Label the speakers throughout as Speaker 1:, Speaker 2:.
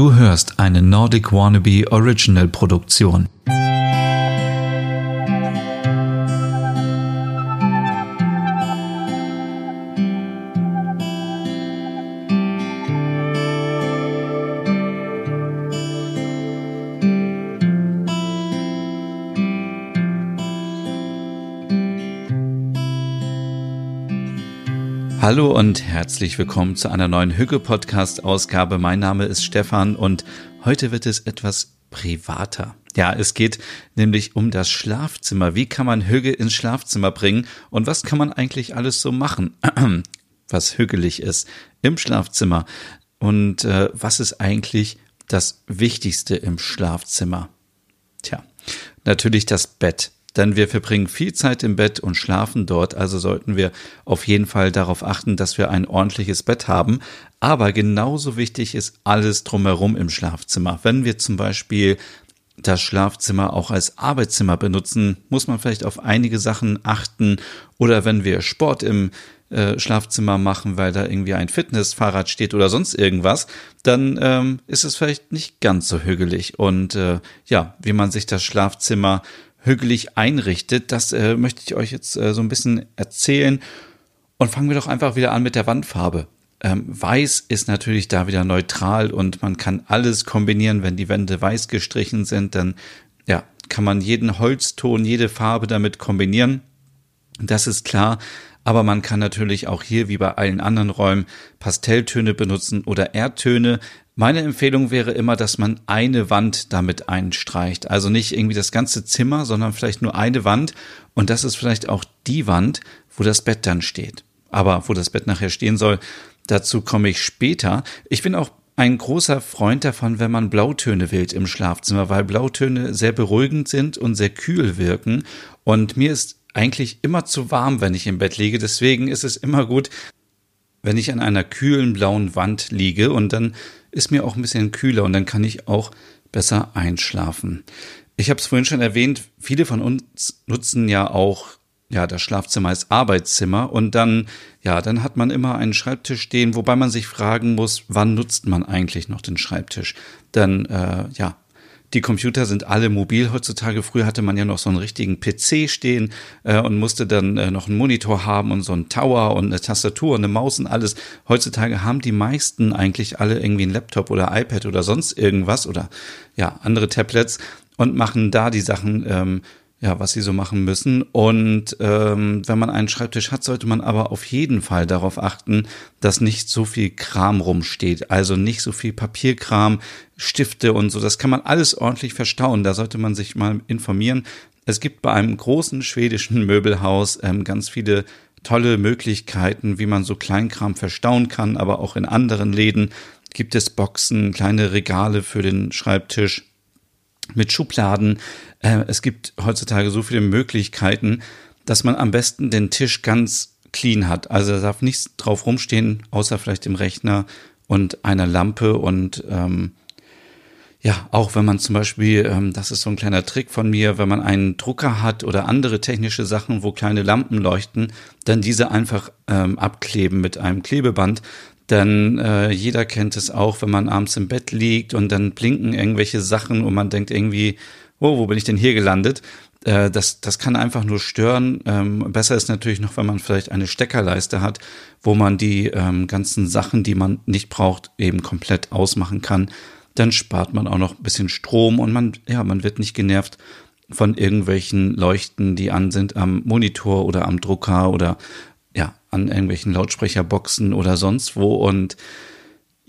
Speaker 1: Du hörst eine Nordic Wannabe Original Produktion. Hallo und herzlich willkommen zu einer neuen Hügge-Podcast-Ausgabe. Mein Name ist Stefan und heute wird es etwas privater. Ja, es geht nämlich um das Schlafzimmer. Wie kann man Hügge ins Schlafzimmer bringen und was kann man eigentlich alles so machen, was hügelig ist im Schlafzimmer? Und äh, was ist eigentlich das Wichtigste im Schlafzimmer? Tja, natürlich das Bett denn wir verbringen viel Zeit im Bett und schlafen dort, also sollten wir auf jeden Fall darauf achten, dass wir ein ordentliches Bett haben. Aber genauso wichtig ist alles drumherum im Schlafzimmer. Wenn wir zum Beispiel das Schlafzimmer auch als Arbeitszimmer benutzen, muss man vielleicht auf einige Sachen achten. Oder wenn wir Sport im äh, Schlafzimmer machen, weil da irgendwie ein Fitnessfahrrad steht oder sonst irgendwas, dann ähm, ist es vielleicht nicht ganz so hügelig. Und äh, ja, wie man sich das Schlafzimmer hügelig einrichtet. Das äh, möchte ich euch jetzt äh, so ein bisschen erzählen. Und fangen wir doch einfach wieder an mit der Wandfarbe. Ähm, weiß ist natürlich da wieder neutral und man kann alles kombinieren. Wenn die Wände weiß gestrichen sind, dann ja, kann man jeden Holzton, jede Farbe damit kombinieren. Das ist klar. Aber man kann natürlich auch hier wie bei allen anderen Räumen Pastelltöne benutzen oder Erdtöne. Meine Empfehlung wäre immer, dass man eine Wand damit einstreicht. Also nicht irgendwie das ganze Zimmer, sondern vielleicht nur eine Wand. Und das ist vielleicht auch die Wand, wo das Bett dann steht. Aber wo das Bett nachher stehen soll, dazu komme ich später. Ich bin auch ein großer Freund davon, wenn man Blautöne wählt im Schlafzimmer, weil Blautöne sehr beruhigend sind und sehr kühl wirken. Und mir ist eigentlich immer zu warm, wenn ich im Bett liege. Deswegen ist es immer gut, wenn ich an einer kühlen blauen Wand liege und dann ist mir auch ein bisschen kühler und dann kann ich auch besser einschlafen. Ich habe es vorhin schon erwähnt, viele von uns nutzen ja auch ja das Schlafzimmer als Arbeitszimmer und dann ja, dann hat man immer einen Schreibtisch stehen, wobei man sich fragen muss, wann nutzt man eigentlich noch den Schreibtisch? Dann äh, ja, die Computer sind alle mobil heutzutage. Früher hatte man ja noch so einen richtigen PC stehen äh, und musste dann äh, noch einen Monitor haben und so einen Tower und eine Tastatur und eine Maus und alles. Heutzutage haben die meisten eigentlich alle irgendwie einen Laptop oder iPad oder sonst irgendwas oder ja, andere Tablets und machen da die Sachen ähm, ja, was sie so machen müssen. Und ähm, wenn man einen Schreibtisch hat, sollte man aber auf jeden Fall darauf achten, dass nicht so viel Kram rumsteht. Also nicht so viel Papierkram, Stifte und so. Das kann man alles ordentlich verstauen. Da sollte man sich mal informieren. Es gibt bei einem großen schwedischen Möbelhaus ähm, ganz viele tolle Möglichkeiten, wie man so Kleinkram verstauen kann, aber auch in anderen Läden gibt es Boxen, kleine Regale für den Schreibtisch mit Schubladen. Äh, es gibt heutzutage so viele Möglichkeiten, dass man am besten den Tisch ganz clean hat. Also da darf nichts drauf rumstehen, außer vielleicht dem Rechner und einer Lampe und ähm, ja, auch wenn man zum Beispiel, ähm, das ist so ein kleiner Trick von mir, wenn man einen Drucker hat oder andere technische Sachen, wo kleine Lampen leuchten, dann diese einfach ähm, abkleben mit einem Klebeband, denn äh, jeder kennt es auch, wenn man abends im Bett liegt und dann blinken irgendwelche Sachen und man denkt irgendwie, oh, wo bin ich denn hier gelandet? Äh, das, das kann einfach nur stören. Ähm, besser ist natürlich noch, wenn man vielleicht eine Steckerleiste hat, wo man die ähm, ganzen Sachen, die man nicht braucht, eben komplett ausmachen kann. Dann spart man auch noch ein bisschen Strom und man, ja, man wird nicht genervt von irgendwelchen Leuchten, die an sind am Monitor oder am Drucker oder an irgendwelchen Lautsprecherboxen oder sonst wo und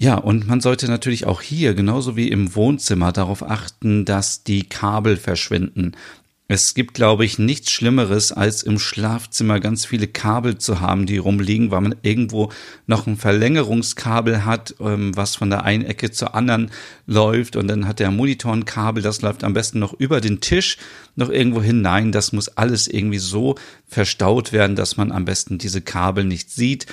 Speaker 1: ja, und man sollte natürlich auch hier, genauso wie im Wohnzimmer, darauf achten, dass die Kabel verschwinden. Es gibt, glaube ich, nichts Schlimmeres, als im Schlafzimmer ganz viele Kabel zu haben, die rumliegen, weil man irgendwo noch ein Verlängerungskabel hat, ähm, was von der einen Ecke zur anderen läuft. Und dann hat der Monitor ein Kabel, das läuft am besten noch über den Tisch, noch irgendwo hinein. Das muss alles irgendwie so verstaut werden, dass man am besten diese Kabel nicht sieht.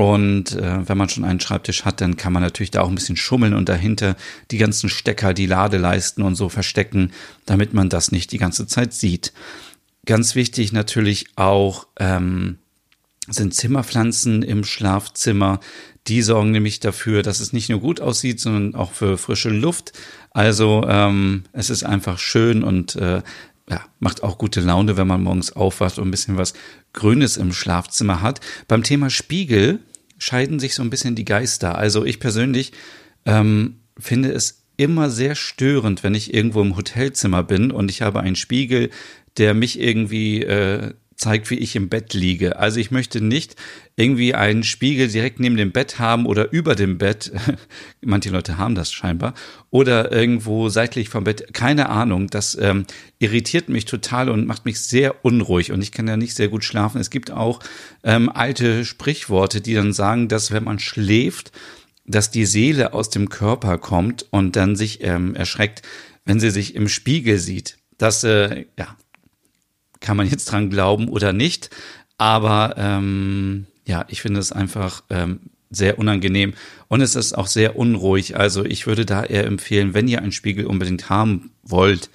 Speaker 1: Und äh, wenn man schon einen Schreibtisch hat, dann kann man natürlich da auch ein bisschen schummeln und dahinter die ganzen Stecker, die Ladeleisten und so verstecken, damit man das nicht die ganze Zeit sieht. Ganz wichtig natürlich auch, ähm, sind Zimmerpflanzen im Schlafzimmer. Die sorgen nämlich dafür, dass es nicht nur gut aussieht, sondern auch für frische Luft. Also ähm, es ist einfach schön und äh, ja, macht auch gute Laune, wenn man morgens aufwacht und ein bisschen was Grünes im Schlafzimmer hat. Beim Thema Spiegel scheiden sich so ein bisschen die Geister. Also ich persönlich ähm, finde es immer sehr störend, wenn ich irgendwo im Hotelzimmer bin und ich habe einen Spiegel, der mich irgendwie äh, zeigt, wie ich im Bett liege. Also ich möchte nicht irgendwie einen Spiegel direkt neben dem Bett haben oder über dem Bett. Manche Leute haben das scheinbar. Oder irgendwo seitlich vom Bett. Keine Ahnung. Das ähm, irritiert mich total und macht mich sehr unruhig. Und ich kann ja nicht sehr gut schlafen. Es gibt auch ähm, alte Sprichworte, die dann sagen, dass wenn man schläft, dass die Seele aus dem Körper kommt und dann sich ähm, erschreckt, wenn sie sich im Spiegel sieht. Das, äh, ja, kann man jetzt dran glauben oder nicht. Aber ähm, ja, ich finde es einfach ähm, sehr unangenehm und es ist auch sehr unruhig. Also ich würde da eher empfehlen, wenn ihr einen Spiegel unbedingt haben wollt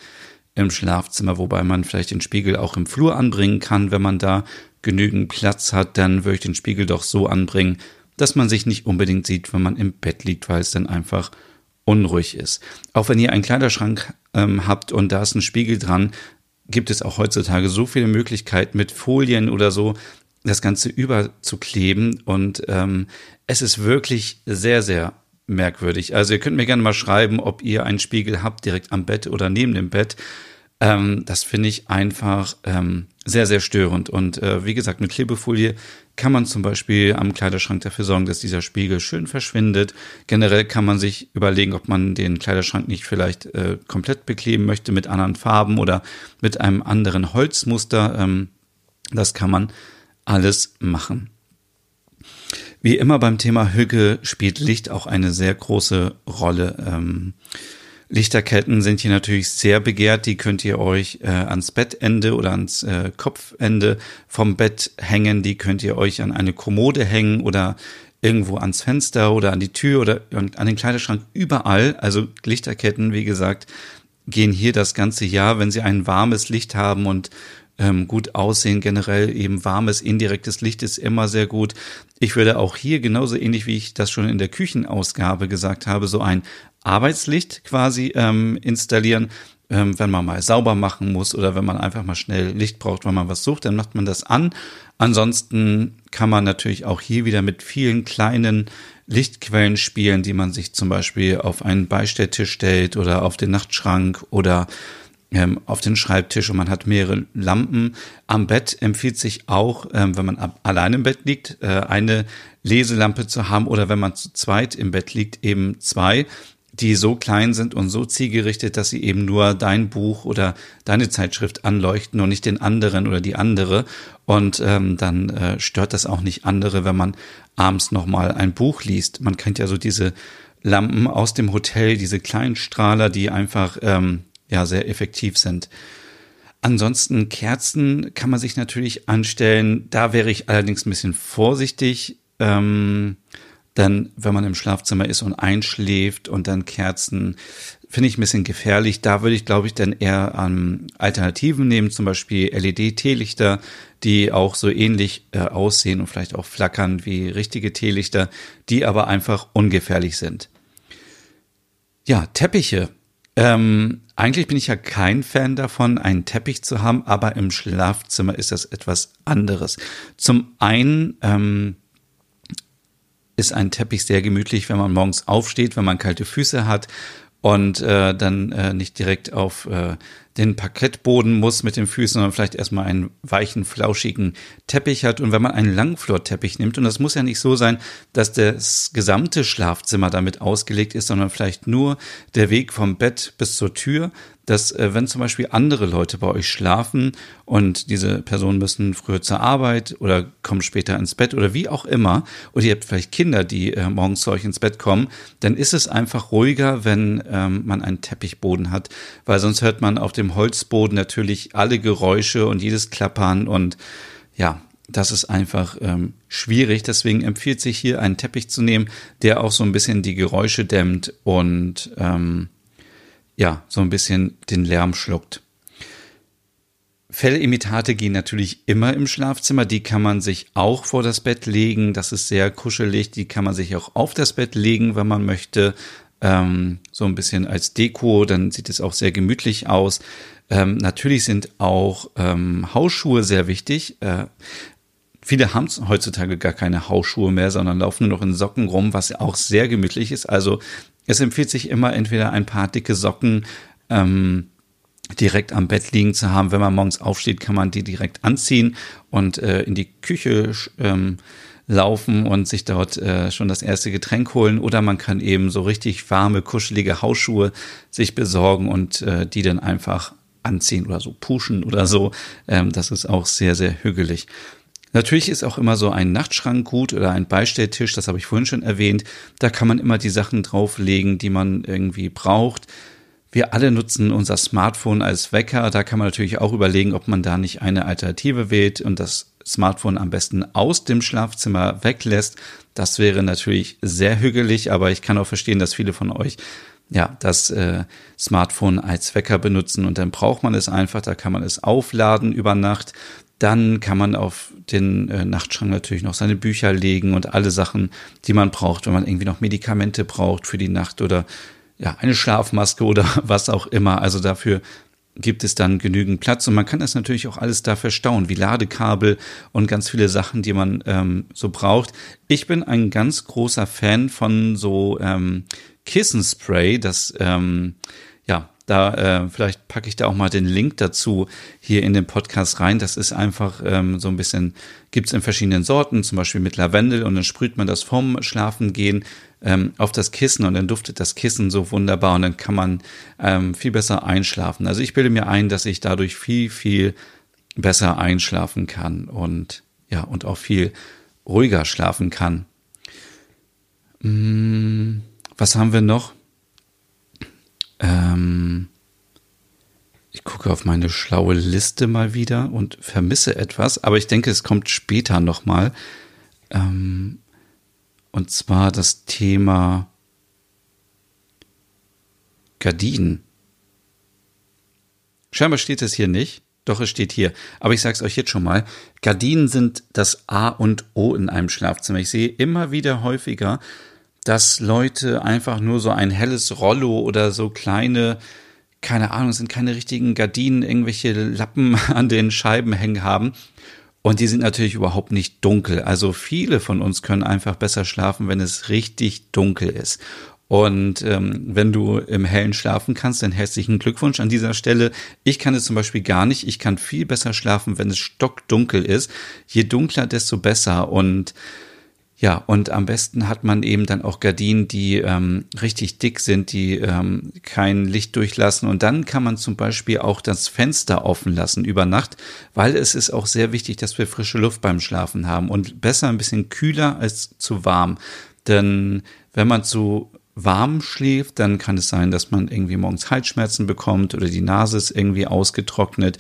Speaker 1: im Schlafzimmer, wobei man vielleicht den Spiegel auch im Flur anbringen kann, wenn man da genügend Platz hat, dann würde ich den Spiegel doch so anbringen, dass man sich nicht unbedingt sieht, wenn man im Bett liegt, weil es dann einfach unruhig ist. Auch wenn ihr einen Kleiderschrank ähm, habt und da ist ein Spiegel dran, gibt es auch heutzutage so viele Möglichkeiten mit Folien oder so das Ganze überzukleben und ähm, es ist wirklich sehr, sehr merkwürdig. Also ihr könnt mir gerne mal schreiben, ob ihr einen Spiegel habt direkt am Bett oder neben dem Bett. Ähm, das finde ich einfach ähm, sehr, sehr störend. Und äh, wie gesagt, mit Klebefolie kann man zum Beispiel am Kleiderschrank dafür sorgen, dass dieser Spiegel schön verschwindet. Generell kann man sich überlegen, ob man den Kleiderschrank nicht vielleicht äh, komplett bekleben möchte mit anderen Farben oder mit einem anderen Holzmuster. Ähm, das kann man alles machen. Wie immer beim Thema Hüge spielt Licht auch eine sehr große Rolle. Ähm, Lichterketten sind hier natürlich sehr begehrt. Die könnt ihr euch äh, ans Bettende oder ans äh, Kopfende vom Bett hängen. Die könnt ihr euch an eine Kommode hängen oder irgendwo ans Fenster oder an die Tür oder an den Kleiderschrank. Überall. Also Lichterketten, wie gesagt, gehen hier das ganze Jahr, wenn sie ein warmes Licht haben und ähm, gut aussehen. Generell eben warmes, indirektes Licht ist immer sehr gut. Ich würde auch hier genauso ähnlich wie ich das schon in der Küchenausgabe gesagt habe, so ein Arbeitslicht quasi ähm, installieren. Ähm, wenn man mal sauber machen muss oder wenn man einfach mal schnell Licht braucht, wenn man was sucht, dann macht man das an. Ansonsten kann man natürlich auch hier wieder mit vielen kleinen Lichtquellen spielen, die man sich zum Beispiel auf einen Beistelltisch stellt oder auf den Nachtschrank oder ähm, auf den Schreibtisch und man hat mehrere Lampen. Am Bett empfiehlt sich auch, ähm, wenn man allein im Bett liegt, äh, eine Leselampe zu haben oder wenn man zu zweit im Bett liegt, eben zwei, die so klein sind und so zielgerichtet, dass sie eben nur dein Buch oder deine Zeitschrift anleuchten und nicht den anderen oder die andere. Und ähm, dann äh, stört das auch nicht andere, wenn man abends nochmal ein Buch liest. Man kennt ja so diese Lampen aus dem Hotel, diese kleinen Strahler, die einfach ähm, ja sehr effektiv sind. Ansonsten Kerzen kann man sich natürlich anstellen. Da wäre ich allerdings ein bisschen vorsichtig. Ähm, dann, wenn man im Schlafzimmer ist und einschläft und dann Kerzen, finde ich ein bisschen gefährlich. Da würde ich, glaube ich, dann eher an Alternativen nehmen, zum Beispiel LED-Teelichter, die auch so ähnlich äh, aussehen und vielleicht auch flackern wie richtige Teelichter, die aber einfach ungefährlich sind. Ja, Teppiche ähm, eigentlich bin ich ja kein Fan davon, einen Teppich zu haben, aber im Schlafzimmer ist das etwas anderes. Zum einen ähm, ist ein Teppich sehr gemütlich, wenn man morgens aufsteht, wenn man kalte Füße hat und äh, dann äh, nicht direkt auf äh, den Parkettboden muss mit den Füßen, sondern vielleicht erstmal einen weichen, flauschigen Teppich hat. Und wenn man einen Langflorteppich nimmt, und das muss ja nicht so sein, dass das gesamte Schlafzimmer damit ausgelegt ist, sondern vielleicht nur der Weg vom Bett bis zur Tür, dass äh, wenn zum Beispiel andere Leute bei euch schlafen und diese Personen müssen früher zur Arbeit oder kommen später ins Bett oder wie auch immer, oder ihr habt vielleicht Kinder, die äh, morgens zu euch ins Bett kommen, dann ist es einfach ruhiger, wenn ähm, man einen Teppichboden hat, weil sonst hört man auf dem Holzboden natürlich alle Geräusche und jedes Klappern und ja, das ist einfach ähm, schwierig. Deswegen empfiehlt sich hier einen Teppich zu nehmen, der auch so ein bisschen die Geräusche dämmt und ähm, ja, so ein bisschen den Lärm schluckt. Fellimitate gehen natürlich immer im Schlafzimmer. Die kann man sich auch vor das Bett legen. Das ist sehr kuschelig. Die kann man sich auch auf das Bett legen, wenn man möchte. Ähm, so ein bisschen als Deko. Dann sieht es auch sehr gemütlich aus. Ähm, natürlich sind auch ähm, Hausschuhe sehr wichtig. Äh, viele haben heutzutage gar keine Hausschuhe mehr, sondern laufen nur noch in Socken rum, was auch sehr gemütlich ist. Also es empfiehlt sich immer entweder ein paar dicke Socken ähm, direkt am Bett liegen zu haben. Wenn man morgens aufsteht, kann man die direkt anziehen und äh, in die Küche ähm, laufen und sich dort äh, schon das erste Getränk holen. Oder man kann eben so richtig warme, kuschelige Hausschuhe sich besorgen und äh, die dann einfach anziehen oder so pushen oder so. Ähm, das ist auch sehr, sehr hügelig. Natürlich ist auch immer so ein Nachtschrank gut oder ein Beistelltisch, das habe ich vorhin schon erwähnt. Da kann man immer die Sachen drauflegen, die man irgendwie braucht. Wir alle nutzen unser Smartphone als Wecker. Da kann man natürlich auch überlegen, ob man da nicht eine Alternative wählt und das Smartphone am besten aus dem Schlafzimmer weglässt. Das wäre natürlich sehr hügelig, aber ich kann auch verstehen, dass viele von euch ja, das äh, Smartphone als Wecker benutzen und dann braucht man es einfach, da kann man es aufladen über Nacht. Dann kann man auf den äh, Nachtschrank natürlich noch seine Bücher legen und alle Sachen, die man braucht, wenn man irgendwie noch Medikamente braucht für die Nacht oder ja, eine Schlafmaske oder was auch immer. Also dafür gibt es dann genügend Platz und man kann das natürlich auch alles da verstauen, wie Ladekabel und ganz viele Sachen, die man ähm, so braucht. Ich bin ein ganz großer Fan von so ähm, Kissenspray, das ähm, ja da äh, vielleicht packe ich da auch mal den Link dazu hier in den Podcast rein. Das ist einfach ähm, so ein bisschen, gibt's in verschiedenen Sorten, zum Beispiel mit Lavendel und dann sprüht man das vom Schlafengehen ähm, auf das Kissen und dann duftet das Kissen so wunderbar und dann kann man ähm, viel besser einschlafen. Also ich bilde mir ein, dass ich dadurch viel, viel besser einschlafen kann und ja, und auch viel ruhiger schlafen kann. Hm, was haben wir noch? Ähm, ich gucke auf meine schlaue Liste mal wieder und vermisse etwas, aber ich denke, es kommt später nochmal. Ähm, und zwar das Thema Gardinen. Scheinbar steht es hier nicht. Doch, es steht hier. Aber ich sage es euch jetzt schon mal. Gardinen sind das A und O in einem Schlafzimmer. Ich sehe immer wieder häufiger, dass Leute einfach nur so ein helles Rollo oder so kleine, keine Ahnung, sind keine richtigen Gardinen, irgendwelche Lappen an den Scheiben hängen haben und die sind natürlich überhaupt nicht dunkel. Also viele von uns können einfach besser schlafen, wenn es richtig dunkel ist. Und ähm, wenn du im Hellen schlafen kannst, dann herzlichen Glückwunsch an dieser Stelle. Ich kann es zum Beispiel gar nicht. Ich kann viel besser schlafen, wenn es stockdunkel ist. Je dunkler, desto besser. Und ja, und am besten hat man eben dann auch Gardinen, die ähm, richtig dick sind, die ähm, kein Licht durchlassen. Und dann kann man zum Beispiel auch das Fenster offen lassen über Nacht, weil es ist auch sehr wichtig, dass wir frische Luft beim Schlafen haben und besser ein bisschen kühler als zu warm. Denn wenn man zu warm schläft, dann kann es sein, dass man irgendwie morgens Halsschmerzen bekommt oder die Nase ist irgendwie ausgetrocknet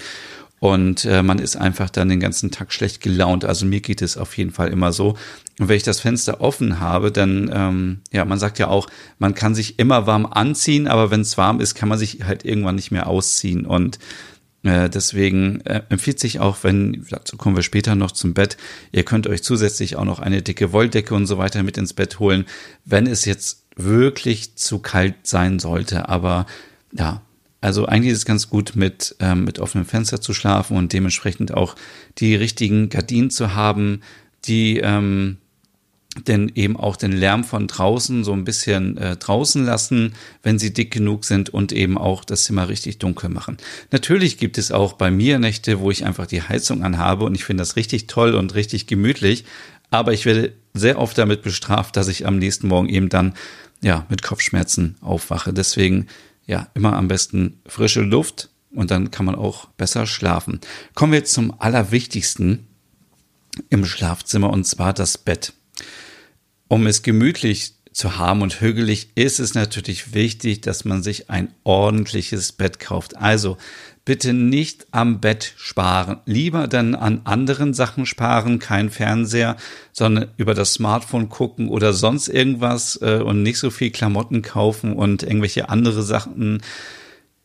Speaker 1: und äh, man ist einfach dann den ganzen Tag schlecht gelaunt. Also mir geht es auf jeden Fall immer so. Und wenn ich das Fenster offen habe, dann, ähm, ja, man sagt ja auch, man kann sich immer warm anziehen, aber wenn es warm ist, kann man sich halt irgendwann nicht mehr ausziehen. Und äh, deswegen äh, empfiehlt sich auch, wenn, dazu kommen wir später noch zum Bett, ihr könnt euch zusätzlich auch noch eine dicke Wolldecke und so weiter mit ins Bett holen, wenn es jetzt wirklich zu kalt sein sollte. Aber ja, also eigentlich ist es ganz gut, mit, ähm, mit offenem Fenster zu schlafen und dementsprechend auch die richtigen Gardinen zu haben, die ähm, denn eben auch den Lärm von draußen so ein bisschen äh, draußen lassen, wenn sie dick genug sind und eben auch das Zimmer richtig dunkel machen. Natürlich gibt es auch bei mir Nächte, wo ich einfach die Heizung anhabe und ich finde das richtig toll und richtig gemütlich, aber ich werde sehr oft damit bestraft, dass ich am nächsten Morgen eben dann ja mit Kopfschmerzen aufwache. Deswegen ja, immer am besten frische Luft und dann kann man auch besser schlafen. Kommen wir jetzt zum Allerwichtigsten im Schlafzimmer und zwar das Bett. Um es gemütlich zu haben und hügelig ist es natürlich wichtig, dass man sich ein ordentliches Bett kauft. Also bitte nicht am Bett sparen. Lieber dann an anderen Sachen sparen, kein Fernseher, sondern über das Smartphone gucken oder sonst irgendwas äh, und nicht so viel Klamotten kaufen und irgendwelche andere Sachen.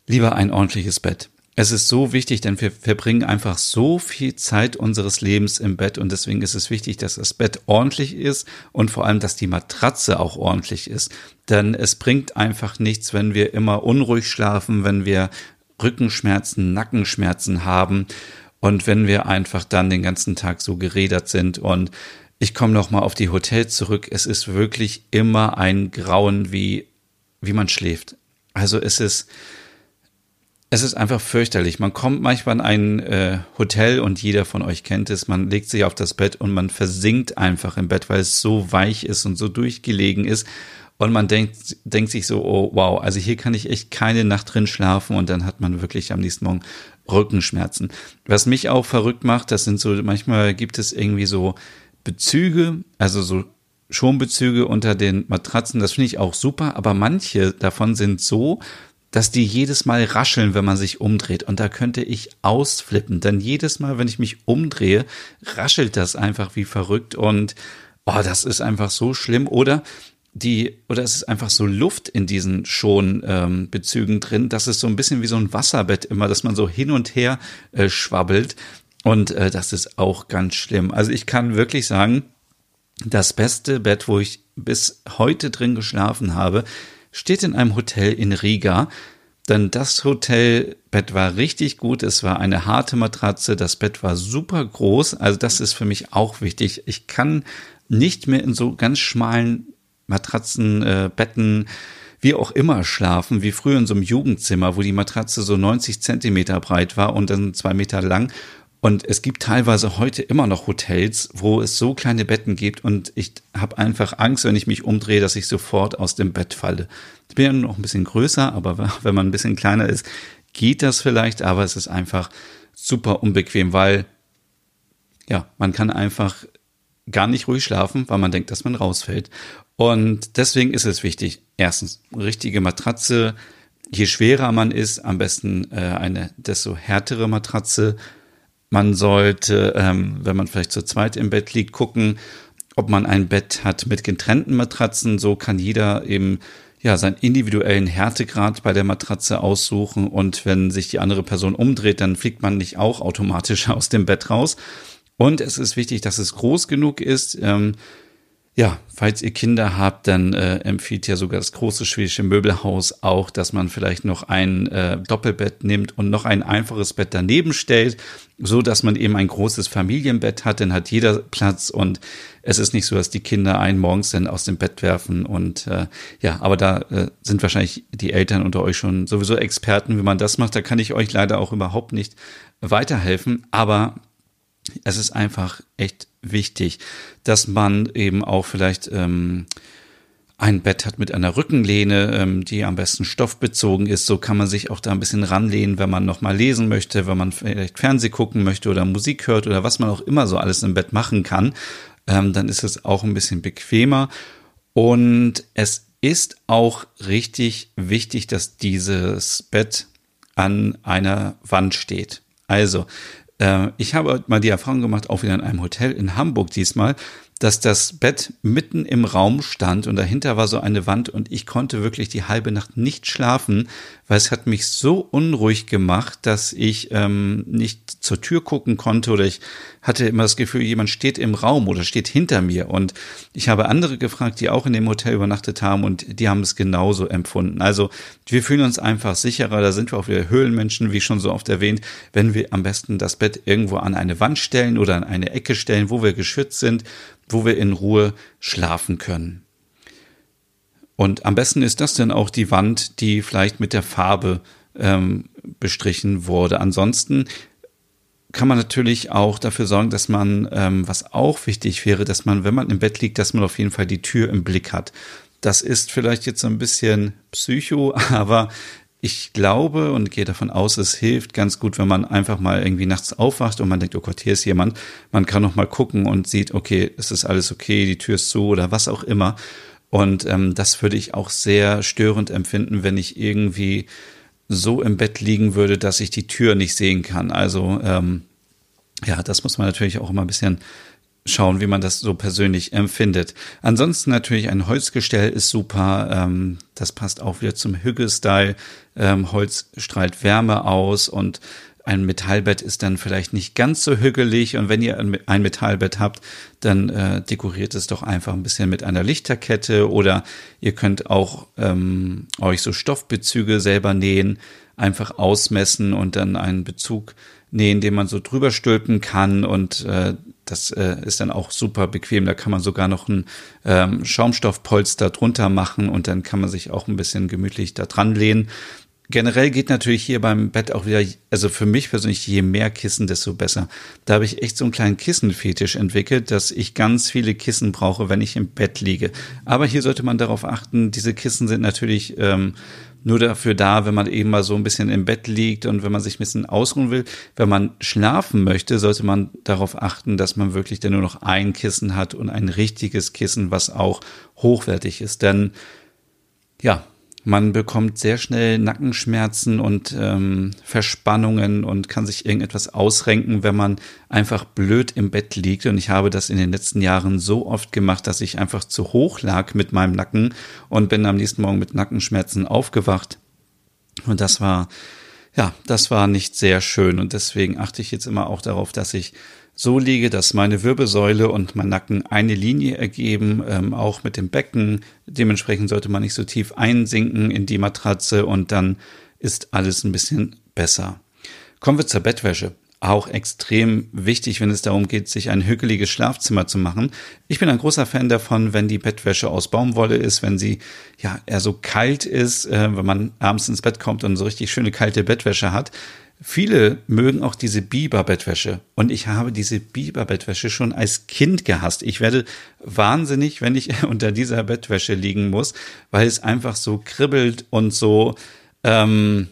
Speaker 1: Lieber ein ordentliches Bett. Es ist so wichtig, denn wir verbringen einfach so viel Zeit unseres Lebens im Bett und deswegen ist es wichtig, dass das Bett ordentlich ist und vor allem, dass die Matratze auch ordentlich ist. Denn es bringt einfach nichts, wenn wir immer unruhig schlafen, wenn wir Rückenschmerzen, Nackenschmerzen haben und wenn wir einfach dann den ganzen Tag so gerädert sind und ich komme noch mal auf die Hotels zurück. Es ist wirklich immer ein Grauen, wie wie man schläft. Also es ist es ist einfach fürchterlich. Man kommt manchmal in ein äh, Hotel und jeder von euch kennt es. Man legt sich auf das Bett und man versinkt einfach im Bett, weil es so weich ist und so durchgelegen ist. Und man denkt, denkt sich so, oh wow, also hier kann ich echt keine Nacht drin schlafen und dann hat man wirklich am nächsten Morgen Rückenschmerzen. Was mich auch verrückt macht, das sind so, manchmal gibt es irgendwie so Bezüge, also so Schonbezüge unter den Matratzen, das finde ich auch super, aber manche davon sind so, dass die jedes Mal rascheln, wenn man sich umdreht. Und da könnte ich ausflippen. Denn jedes Mal, wenn ich mich umdrehe, raschelt das einfach wie verrückt. Und oh, das ist einfach so schlimm. Oder die, oder es ist einfach so Luft in diesen Schonbezügen ähm, drin. Das ist so ein bisschen wie so ein Wasserbett immer, dass man so hin und her äh, schwabbelt. Und äh, das ist auch ganz schlimm. Also ich kann wirklich sagen, das beste Bett, wo ich bis heute drin geschlafen habe, steht in einem Hotel in Riga. Denn das Hotelbett war richtig gut. Es war eine harte Matratze. Das Bett war super groß. Also das ist für mich auch wichtig. Ich kann nicht mehr in so ganz schmalen Matratzen, äh, Betten, wie auch immer schlafen, wie früher in so einem Jugendzimmer, wo die Matratze so 90 Zentimeter breit war und dann zwei Meter lang und es gibt teilweise heute immer noch Hotels, wo es so kleine Betten gibt und ich habe einfach Angst, wenn ich mich umdrehe, dass ich sofort aus dem Bett falle. Ich bin ja noch ein bisschen größer, aber wenn man ein bisschen kleiner ist, geht das vielleicht, aber es ist einfach super unbequem, weil ja, man kann einfach gar nicht ruhig schlafen, weil man denkt, dass man rausfällt. Und deswegen ist es wichtig, erstens, richtige Matratze, je schwerer man ist, am besten äh, eine desto härtere Matratze, man sollte, ähm, wenn man vielleicht zu zweit im Bett liegt, gucken, ob man ein Bett hat mit getrennten Matratzen. So kann jeder eben ja seinen individuellen Härtegrad bei der Matratze aussuchen und wenn sich die andere Person umdreht, dann fliegt man nicht auch automatisch aus dem Bett raus. Und es ist wichtig, dass es groß genug ist. Ähm, ja, falls ihr Kinder habt, dann äh, empfiehlt ja sogar das große schwedische Möbelhaus auch, dass man vielleicht noch ein äh, Doppelbett nimmt und noch ein einfaches Bett daneben stellt, so dass man eben ein großes Familienbett hat, dann hat jeder Platz und es ist nicht so, dass die Kinder einen morgens dann aus dem Bett werfen und äh, ja, aber da äh, sind wahrscheinlich die Eltern unter euch schon sowieso Experten, wie man das macht. Da kann ich euch leider auch überhaupt nicht weiterhelfen, aber es ist einfach echt wichtig, dass man eben auch vielleicht ähm, ein Bett hat mit einer Rückenlehne, ähm, die am besten stoffbezogen ist. So kann man sich auch da ein bisschen ranlehnen, wenn man noch mal lesen möchte, wenn man vielleicht Fernseh gucken möchte oder Musik hört oder was man auch immer so alles im Bett machen kann. Ähm, dann ist es auch ein bisschen bequemer. Und es ist auch richtig wichtig, dass dieses Bett an einer Wand steht. Also, ich habe mal die Erfahrung gemacht, auch wieder in einem Hotel in Hamburg diesmal, dass das Bett mitten im Raum stand und dahinter war so eine Wand und ich konnte wirklich die halbe Nacht nicht schlafen, weil es hat mich so unruhig gemacht, dass ich ähm, nicht zur Tür gucken konnte oder ich hatte immer das Gefühl, jemand steht im Raum oder steht hinter mir und ich habe andere gefragt, die auch in dem Hotel übernachtet haben und die haben es genauso empfunden. Also wir fühlen uns einfach sicherer, da sind wir auch wieder Höhlenmenschen, wie schon so oft erwähnt, wenn wir am besten das Bett irgendwo an eine Wand stellen oder an eine Ecke stellen, wo wir geschützt sind wo wir in Ruhe schlafen können. Und am besten ist das dann auch die Wand, die vielleicht mit der Farbe ähm, bestrichen wurde. Ansonsten kann man natürlich auch dafür sorgen, dass man, ähm, was auch wichtig wäre, dass man, wenn man im Bett liegt, dass man auf jeden Fall die Tür im Blick hat. Das ist vielleicht jetzt so ein bisschen psycho, aber ich glaube und gehe davon aus, es hilft ganz gut, wenn man einfach mal irgendwie nachts aufwacht und man denkt, oh Gott, hier ist jemand. Man kann noch mal gucken und sieht, okay, es ist alles okay, die Tür ist zu oder was auch immer. Und ähm, das würde ich auch sehr störend empfinden, wenn ich irgendwie so im Bett liegen würde, dass ich die Tür nicht sehen kann. Also ähm, ja, das muss man natürlich auch immer ein bisschen schauen, wie man das so persönlich empfindet. Ansonsten natürlich ein Holzgestell ist super. Ähm, das passt auch wieder zum Hügge-Style. Ähm, Holz strahlt Wärme aus und ein Metallbett ist dann vielleicht nicht ganz so hügelig und wenn ihr ein Metallbett habt, dann äh, dekoriert es doch einfach ein bisschen mit einer Lichterkette oder ihr könnt auch ähm, euch so Stoffbezüge selber nähen, einfach ausmessen und dann einen Bezug nähen, den man so drüber stülpen kann und äh, das äh, ist dann auch super bequem. Da kann man sogar noch ein ähm, Schaumstoffpolster drunter machen und dann kann man sich auch ein bisschen gemütlich da dran lehnen. Generell geht natürlich hier beim Bett auch wieder, also für mich persönlich, je mehr Kissen, desto besser. Da habe ich echt so einen kleinen Kissenfetisch entwickelt, dass ich ganz viele Kissen brauche, wenn ich im Bett liege. Aber hier sollte man darauf achten, diese Kissen sind natürlich ähm, nur dafür da, wenn man eben mal so ein bisschen im Bett liegt und wenn man sich ein bisschen ausruhen will. Wenn man schlafen möchte, sollte man darauf achten, dass man wirklich dann nur noch ein Kissen hat und ein richtiges Kissen, was auch hochwertig ist. Denn ja, man bekommt sehr schnell Nackenschmerzen und ähm, Verspannungen und kann sich irgendetwas ausrenken, wenn man einfach blöd im Bett liegt. Und ich habe das in den letzten Jahren so oft gemacht, dass ich einfach zu hoch lag mit meinem Nacken und bin am nächsten Morgen mit Nackenschmerzen aufgewacht. Und das war, ja, das war nicht sehr schön. Und deswegen achte ich jetzt immer auch darauf, dass ich so liege, dass meine Wirbelsäule und mein Nacken eine Linie ergeben, ähm, auch mit dem Becken. Dementsprechend sollte man nicht so tief einsinken in die Matratze und dann ist alles ein bisschen besser. Kommen wir zur Bettwäsche. Auch extrem wichtig, wenn es darum geht, sich ein hügeliges Schlafzimmer zu machen. Ich bin ein großer Fan davon, wenn die Bettwäsche aus Baumwolle ist, wenn sie ja eher so kalt ist, äh, wenn man abends ins Bett kommt und so richtig schöne kalte Bettwäsche hat Viele mögen auch diese Biber-Bettwäsche. Und ich habe diese Biber-Bettwäsche schon als Kind gehasst. Ich werde wahnsinnig, wenn ich unter dieser Bettwäsche liegen muss, weil es einfach so kribbelt und so, ähm,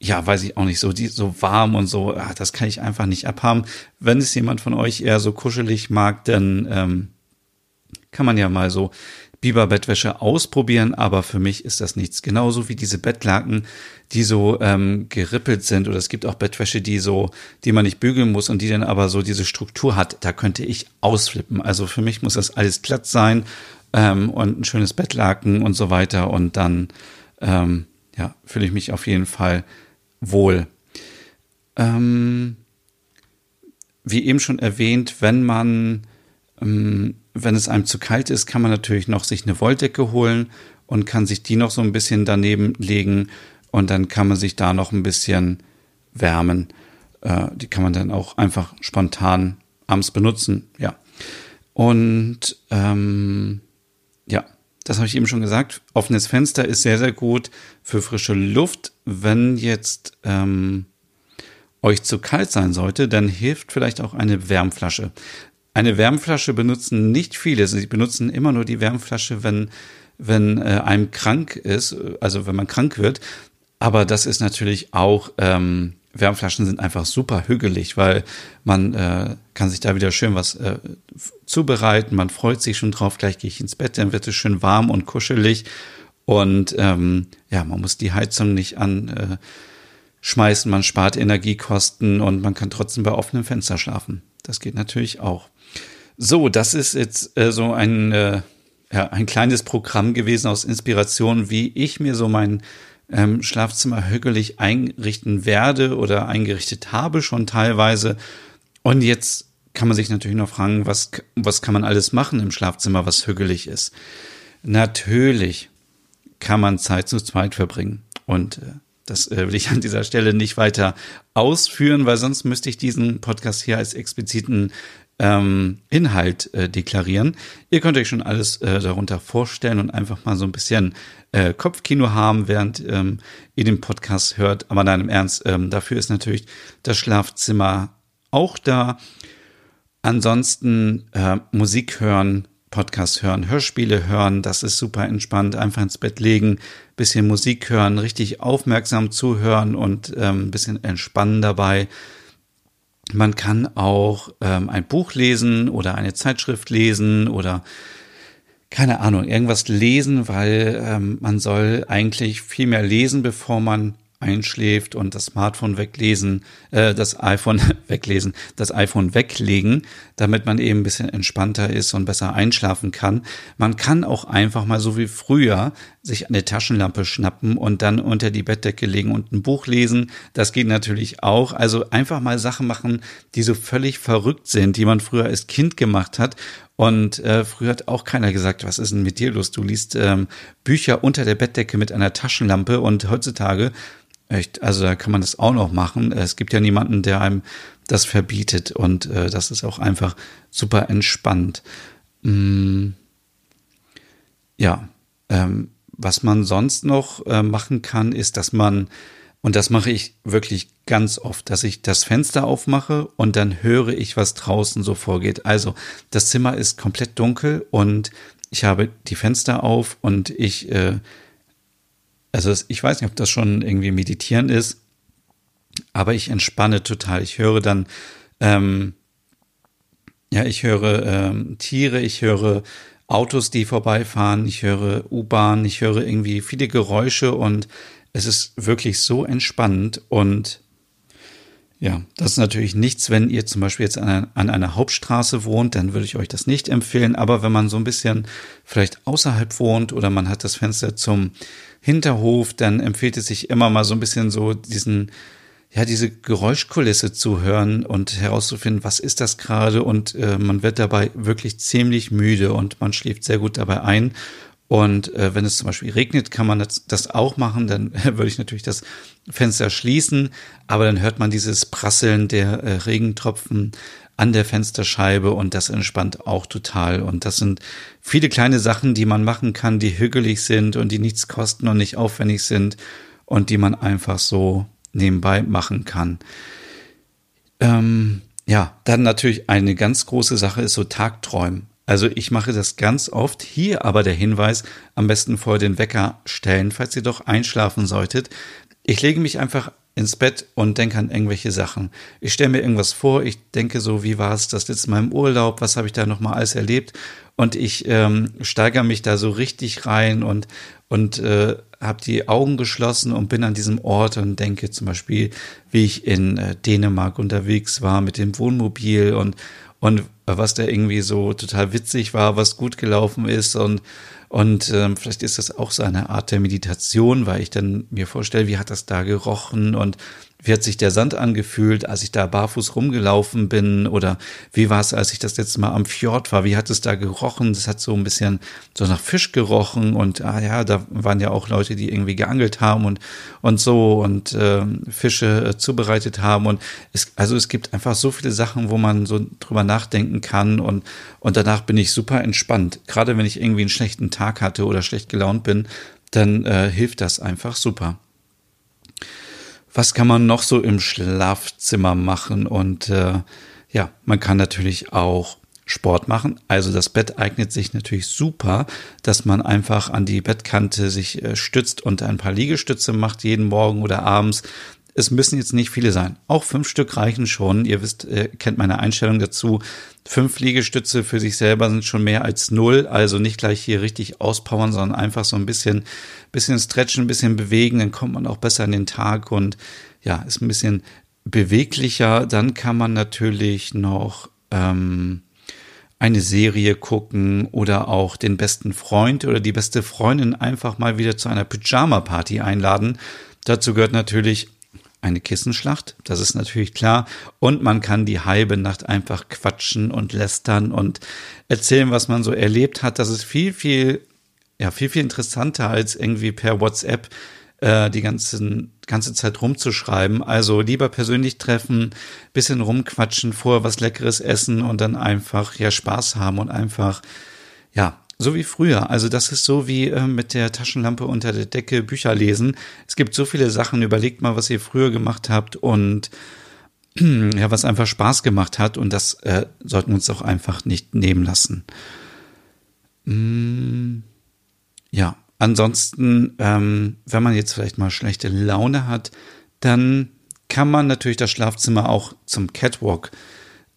Speaker 1: ja, weiß ich auch nicht, so, die, so warm und so, ach, das kann ich einfach nicht abhaben. Wenn es jemand von euch eher so kuschelig mag, dann ähm, kann man ja mal so Biberbettwäsche ausprobieren, aber für mich ist das nichts. Genauso wie diese Bettlaken, die so ähm, gerippelt sind oder es gibt auch Bettwäsche, die so, die man nicht bügeln muss und die dann aber so diese Struktur hat. Da könnte ich ausflippen. Also für mich muss das alles glatt sein ähm, und ein schönes Bettlaken und so weiter und dann ähm, ja fühle ich mich auf jeden Fall wohl. Ähm, wie eben schon erwähnt, wenn man ähm, wenn es einem zu kalt ist, kann man natürlich noch sich eine Wolldecke holen und kann sich die noch so ein bisschen daneben legen und dann kann man sich da noch ein bisschen wärmen. Äh, die kann man dann auch einfach spontan abends benutzen, ja. Und ähm, ja, das habe ich eben schon gesagt. Offenes Fenster ist sehr, sehr gut für frische Luft. Wenn jetzt ähm, euch zu kalt sein sollte, dann hilft vielleicht auch eine Wärmflasche. Eine Wärmflasche benutzen nicht viele. Sie benutzen immer nur die Wärmflasche, wenn, wenn äh, einem krank ist, also wenn man krank wird. Aber das ist natürlich auch, ähm, Wärmflaschen sind einfach super hügelig, weil man äh, kann sich da wieder schön was äh, zubereiten. Man freut sich schon drauf, gleich gehe ich ins Bett, dann wird es schön warm und kuschelig. Und ähm, ja, man muss die Heizung nicht an. Äh, man spart Energiekosten und man kann trotzdem bei offenem Fenster schlafen. Das geht natürlich auch. So, das ist jetzt äh, so ein, äh, ja, ein kleines Programm gewesen aus Inspiration, wie ich mir so mein ähm, Schlafzimmer hügelig einrichten werde oder eingerichtet habe schon teilweise. Und jetzt kann man sich natürlich noch fragen, was, was kann man alles machen im Schlafzimmer, was hügelig ist. Natürlich kann man Zeit zu zweit verbringen. Und äh, das äh, will ich an dieser Stelle nicht weiter ausführen, weil sonst müsste ich diesen Podcast hier als expliziten ähm, Inhalt äh, deklarieren. Ihr könnt euch schon alles äh, darunter vorstellen und einfach mal so ein bisschen äh, Kopfkino haben, während ähm, ihr den Podcast hört. Aber nein, im Ernst, ähm, dafür ist natürlich das Schlafzimmer auch da. Ansonsten äh, Musik hören, Podcast hören, Hörspiele hören, das ist super entspannt. Einfach ins Bett legen, bisschen Musik hören, richtig aufmerksam zuhören und ähm, ein bisschen entspannen dabei. Man kann auch ähm, ein Buch lesen oder eine Zeitschrift lesen oder keine Ahnung, irgendwas lesen, weil ähm, man soll eigentlich viel mehr lesen, bevor man einschläft und das Smartphone weglesen, äh, das iPhone weglesen, das iPhone weglegen, damit man eben ein bisschen entspannter ist und besser einschlafen kann. Man kann auch einfach mal so wie früher sich eine Taschenlampe schnappen und dann unter die Bettdecke legen und ein Buch lesen. Das geht natürlich auch. Also einfach mal Sachen machen, die so völlig verrückt sind, die man früher als Kind gemacht hat und äh, früher hat auch keiner gesagt, was ist denn mit dir los? Du liest ähm, Bücher unter der Bettdecke mit einer Taschenlampe und heutzutage, echt, also da kann man das auch noch machen. Es gibt ja niemanden, der einem das verbietet und äh, das ist auch einfach super entspannt. Mm, ja, ähm, was man sonst noch äh, machen kann, ist, dass man und das mache ich wirklich ganz oft, dass ich das Fenster aufmache und dann höre ich, was draußen so vorgeht. Also das Zimmer ist komplett dunkel und ich habe die Fenster auf und ich, äh, also ich weiß nicht, ob das schon irgendwie meditieren ist, aber ich entspanne total. Ich höre dann, ähm, ja, ich höre ähm, Tiere, ich höre Autos, die vorbeifahren, ich höre U-Bahn, ich höre irgendwie viele Geräusche und es ist wirklich so entspannend und ja, das ist natürlich nichts, wenn ihr zum Beispiel jetzt an an einer, Hauptstraße wohnt, dann würde ich euch das nicht empfehlen. Aber wenn man so ein bisschen vielleicht außerhalb wohnt oder man hat das Fenster zum Hinterhof, dann empfiehlt es sich immer mal so ein bisschen so diesen, ja, diese Geräuschkulisse zu hören und herauszufinden, was ist das gerade und äh, man wird dabei wirklich ziemlich müde und man schläft sehr gut dabei ein und äh, wenn es zum Beispiel regnet, kann man das, das auch machen. Dann würde ich natürlich das Fenster schließen, aber dann hört man dieses Prasseln der äh, Regentropfen an der Fensterscheibe und das entspannt auch total. Und das sind viele kleine Sachen, die man machen kann, die hügelig sind und die nichts kosten und nicht aufwendig sind und die man einfach so nebenbei machen kann. Ähm, ja, dann natürlich eine ganz große Sache ist so Tagträumen. Also ich mache das ganz oft. Hier aber der Hinweis, am besten vor den Wecker stellen, falls ihr doch einschlafen solltet. Ich lege mich einfach ins Bett und denke an irgendwelche Sachen. Ich stelle mir irgendwas vor, ich denke so, wie war es das letzte Mal im Urlaub, was habe ich da nochmal alles erlebt und ich ähm, steigere mich da so richtig rein und, und äh, habe die Augen geschlossen und bin an diesem Ort und denke zum Beispiel, wie ich in äh, Dänemark unterwegs war mit dem Wohnmobil und, und was da irgendwie so total witzig war, was gut gelaufen ist und und ähm, vielleicht ist das auch so eine Art der Meditation, weil ich dann mir vorstelle, wie hat das da gerochen und wie hat sich der Sand angefühlt, als ich da barfuß rumgelaufen bin? Oder wie war es, als ich das letzte Mal am Fjord war? Wie hat es da gerochen? Das hat so ein bisschen so nach Fisch gerochen und ah ja, da waren ja auch Leute, die irgendwie geangelt haben und und so und äh, Fische äh, zubereitet haben und es, also es gibt einfach so viele Sachen, wo man so drüber nachdenken kann und und danach bin ich super entspannt. Gerade wenn ich irgendwie einen schlechten Tag hatte oder schlecht gelaunt bin, dann äh, hilft das einfach super was kann man noch so im Schlafzimmer machen? Und äh, ja, man kann natürlich auch Sport machen. Also das Bett eignet sich natürlich super, dass man einfach an die Bettkante sich äh, stützt und ein paar Liegestütze macht jeden Morgen oder abends. Es müssen jetzt nicht viele sein. Auch fünf Stück reichen schon. Ihr wisst, äh, kennt meine Einstellung dazu. Fünf Liegestütze für sich selber sind schon mehr als null. Also nicht gleich hier richtig auspowern, sondern einfach so ein bisschen, bisschen stretchen, ein bisschen bewegen. Dann kommt man auch besser in den Tag und ja, ist ein bisschen beweglicher. Dann kann man natürlich noch ähm, eine Serie gucken oder auch den besten Freund oder die beste Freundin einfach mal wieder zu einer Pyjama-Party einladen. Dazu gehört natürlich eine Kissenschlacht, das ist natürlich klar. Und man kann die halbe Nacht einfach quatschen und lästern und erzählen, was man so erlebt hat. Das ist viel, viel, ja, viel, viel interessanter als irgendwie per WhatsApp äh, die ganzen, ganze Zeit rumzuschreiben. Also lieber persönlich treffen, bisschen rumquatschen, vorher was Leckeres essen und dann einfach ja Spaß haben und einfach ja so wie früher. Also das ist so wie äh, mit der Taschenlampe unter der Decke Bücher lesen. Es gibt so viele Sachen. Überlegt mal, was ihr früher gemacht habt und ja, was einfach Spaß gemacht hat. Und das äh, sollten wir uns auch einfach nicht nehmen lassen. Mm, ja, ansonsten, ähm, wenn man jetzt vielleicht mal schlechte Laune hat, dann kann man natürlich das Schlafzimmer auch zum Catwalk,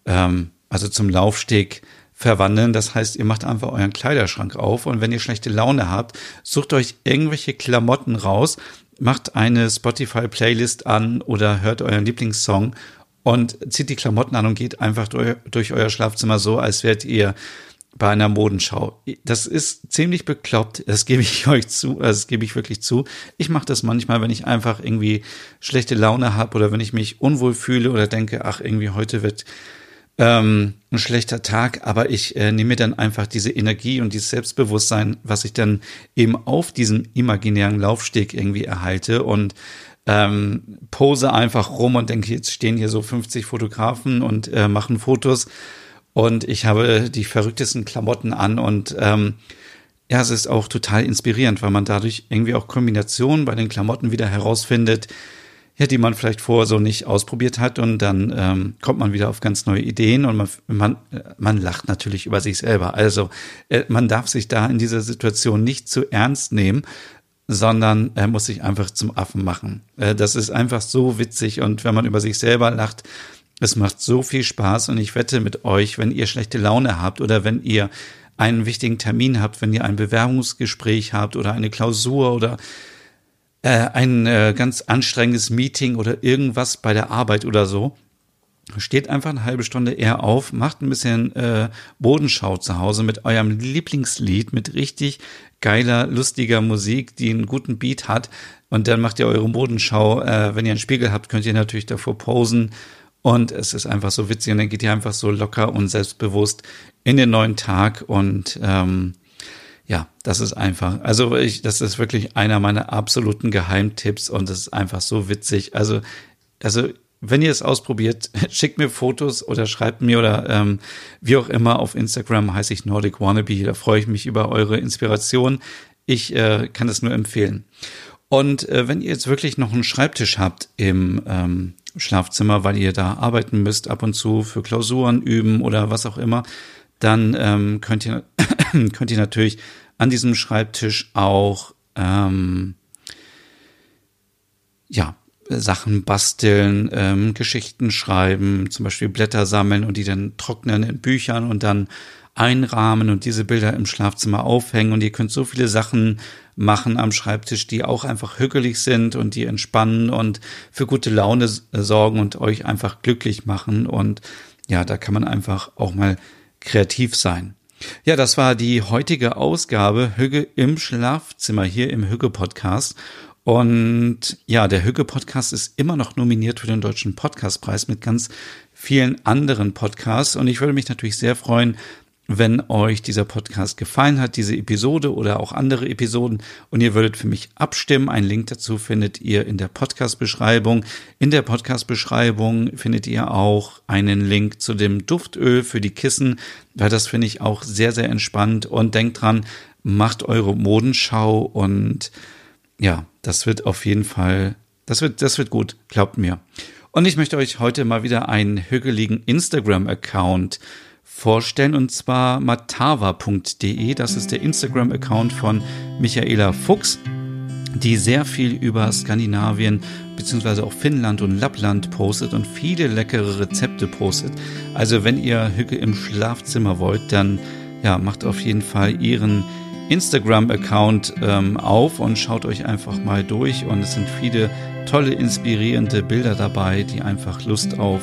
Speaker 1: ähm, also zum Laufsteg verwandeln. Das heißt, ihr macht einfach euren Kleiderschrank auf und wenn ihr schlechte Laune habt, sucht euch irgendwelche Klamotten raus, macht eine Spotify-Playlist an oder hört euren Lieblingssong und zieht die Klamotten an und geht einfach durch, durch euer Schlafzimmer so, als wärt ihr bei einer Modenschau. Das ist ziemlich bekloppt, das gebe ich euch zu, also das gebe ich wirklich zu. Ich mache das manchmal, wenn ich einfach irgendwie schlechte Laune habe oder wenn ich mich unwohl fühle oder denke, ach, irgendwie heute wird ähm, ein schlechter Tag, aber ich äh, nehme dann einfach diese Energie und dieses Selbstbewusstsein, was ich dann eben auf diesem imaginären Laufsteg irgendwie erhalte und ähm, pose einfach rum und denke, jetzt stehen hier so 50 Fotografen und äh, machen Fotos und ich habe die verrücktesten Klamotten an und ähm, ja, es ist auch total inspirierend, weil man dadurch irgendwie auch Kombinationen bei den Klamotten wieder herausfindet, ja, die man vielleicht vorher so nicht ausprobiert hat und dann ähm, kommt man wieder auf ganz neue Ideen und man, man, man lacht natürlich über sich selber. Also äh, man darf sich da in dieser Situation nicht zu ernst nehmen, sondern er muss sich einfach zum Affen machen. Äh, das ist einfach so witzig und wenn man über sich selber lacht, es macht so viel Spaß und ich wette mit euch, wenn ihr schlechte Laune habt oder wenn ihr einen wichtigen Termin habt, wenn ihr ein Bewerbungsgespräch habt oder eine Klausur oder äh, ein äh, ganz anstrengendes Meeting oder irgendwas bei der Arbeit oder so, steht einfach eine halbe Stunde eher auf, macht ein bisschen äh, Bodenschau zu Hause mit eurem Lieblingslied, mit richtig geiler, lustiger Musik, die einen guten Beat hat. Und dann macht ihr eure Bodenschau. Äh, wenn ihr einen Spiegel habt, könnt ihr natürlich davor posen. Und es ist einfach so witzig. Und dann geht ihr einfach so locker und selbstbewusst in den neuen Tag. Und ähm, ja, das ist einfach, also ich, das ist wirklich einer meiner absoluten Geheimtipps und es ist einfach so witzig. Also, also wenn ihr es ausprobiert, schickt mir Fotos oder schreibt mir oder ähm, wie auch immer auf Instagram heiße ich Nordic Wannabe. Da freue ich mich über eure Inspiration. Ich äh, kann es nur empfehlen. Und äh, wenn ihr jetzt wirklich noch einen Schreibtisch habt im ähm, Schlafzimmer, weil ihr da arbeiten müsst ab und zu für Klausuren üben oder was auch immer, dann ähm, könnt ihr könnt ihr natürlich an diesem Schreibtisch auch ähm, ja Sachen basteln, ähm, Geschichten schreiben, zum Beispiel Blätter sammeln und die dann trocknen in Büchern und dann einrahmen und diese Bilder im Schlafzimmer aufhängen. Und ihr könnt so viele Sachen machen am Schreibtisch, die auch einfach hügelig sind und die entspannen und für gute Laune sorgen und euch einfach glücklich machen. Und ja, da kann man einfach auch mal kreativ sein. Ja, das war die heutige Ausgabe Hügge im Schlafzimmer hier im Hügge Podcast. Und ja, der Hügge Podcast ist immer noch nominiert für den Deutschen Podcastpreis mit ganz vielen anderen Podcasts. Und ich würde mich natürlich sehr freuen, wenn euch dieser Podcast gefallen hat, diese Episode oder auch andere Episoden und ihr würdet für mich abstimmen. Ein Link dazu findet ihr in der Podcast-Beschreibung. In der Podcast-Beschreibung findet ihr auch einen Link zu dem Duftöl für die Kissen, weil das finde ich auch sehr, sehr entspannt und denkt dran, macht eure Modenschau und ja, das wird auf jeden Fall, das wird, das wird gut, glaubt mir. Und ich möchte euch heute mal wieder einen hügeligen Instagram-Account vorstellen und zwar matava.de. Das ist der Instagram-Account von Michaela Fuchs, die sehr viel über Skandinavien beziehungsweise auch Finnland und Lappland postet und viele leckere Rezepte postet. Also wenn ihr Hücke im Schlafzimmer wollt, dann ja, macht auf jeden Fall ihren Instagram-Account ähm, auf und schaut euch einfach mal durch. Und es sind viele tolle, inspirierende Bilder dabei, die einfach Lust auf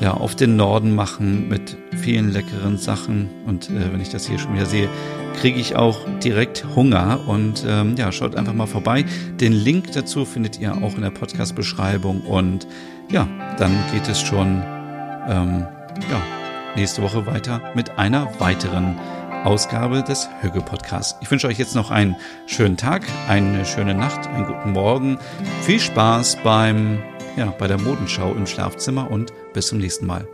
Speaker 1: ja, auf den Norden machen mit vielen leckeren Sachen. Und äh, wenn ich das hier schon wieder sehe, kriege ich auch direkt Hunger. Und ähm, ja, schaut einfach mal vorbei. Den Link dazu findet ihr auch in der Podcast-Beschreibung. Und ja, dann geht es schon ähm, ja, nächste Woche weiter mit einer weiteren Ausgabe des Hüge Podcasts. Ich wünsche euch jetzt noch einen schönen Tag, eine schöne Nacht, einen guten Morgen. Viel Spaß beim ja, bei der Modenschau im Schlafzimmer und bis zum nächsten Mal.